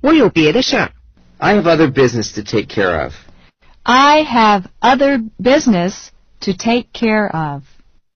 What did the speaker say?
我有别的事儿。I I have other business to take care of. I have other business to take care of.